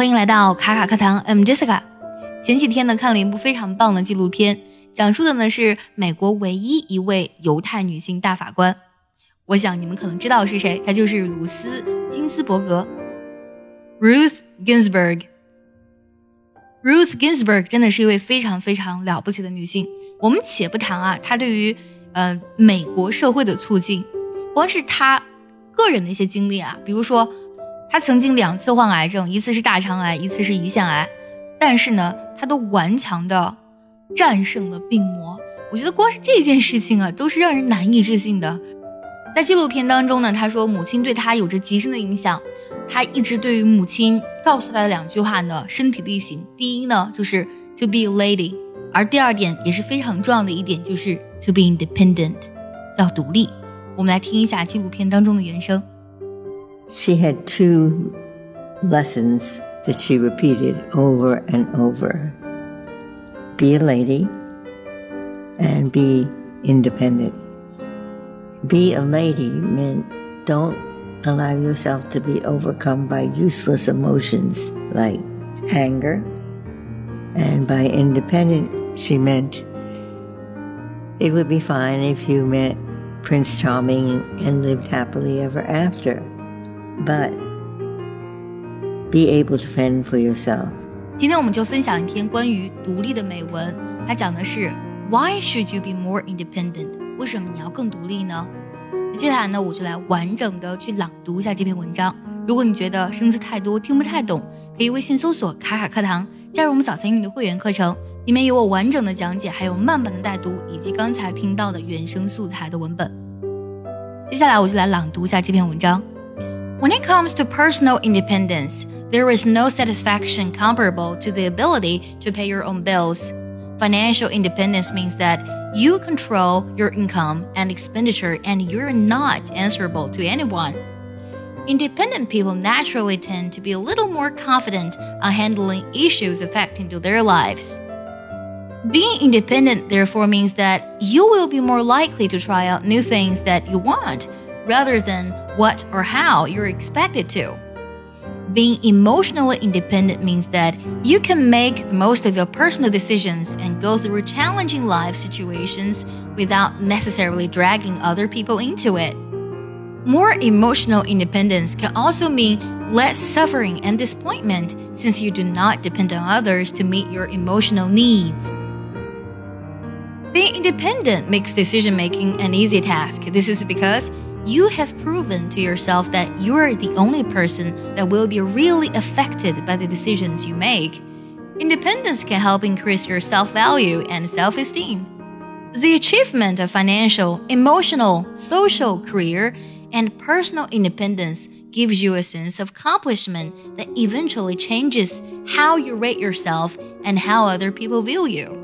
欢迎来到卡卡课堂，I'm Jessica。前几天呢，看了一部非常棒的纪录片，讲述的呢是美国唯一一位犹太女性大法官。我想你们可能知道是谁，她就是鲁斯·金斯伯格 （Ruth Ginsburg）。Ruth Ginsburg 真的是一位非常非常了不起的女性。我们且不谈啊，她对于呃美国社会的促进，光是她个人的一些经历啊，比如说她曾经两次患癌症，一次是大肠癌，一次是胰腺癌，但是呢，她都顽强的战胜了病魔。我觉得光是这件事情啊，都是让人难以置信的。在纪录片当中呢，他说母亲对他有着极深的影响。他一直对于母亲告诉他的两句话呢，身体力行。第一呢，就是 to be a lady，而第二点也是非常重要的一点，就是 to be independent，要独立。我们来听一下纪录片当中的原声。She had two lessons that she repeated over and over be a lady and be independent. Be a lady meant don't allow yourself to be overcome by useless emotions like anger. And by independent, she meant it would be fine if you met Prince Charming and lived happily ever after. But be able to fend for yourself. 今天我们就分享一篇关于独立的美文，它讲的是 Why should you be more independent？为什么你要更独立呢？接下来呢，我就来完整的去朗读一下这篇文章。如果你觉得生字太多听不太懂，可以微信搜索“卡卡课堂”，加入我们早餐英语的会员课程，里面有我完整的讲解，还有慢版的带读，以及刚才听到的原声素材的文本。接下来我就来朗读一下这篇文章。When it comes to personal independence, there is no satisfaction comparable to the ability to pay your own bills. Financial independence means that you control your income and expenditure and you're not answerable to anyone. Independent people naturally tend to be a little more confident on handling issues affecting to their lives. Being independent therefore means that you will be more likely to try out new things that you want rather than what or how you're expected to. Being emotionally independent means that you can make the most of your personal decisions and go through challenging life situations without necessarily dragging other people into it. More emotional independence can also mean less suffering and disappointment since you do not depend on others to meet your emotional needs. Being independent makes decision making an easy task. This is because you have proven to yourself that you are the only person that will be really affected by the decisions you make. Independence can help increase your self value and self esteem. The achievement of financial, emotional, social, career, and personal independence gives you a sense of accomplishment that eventually changes how you rate yourself and how other people view you.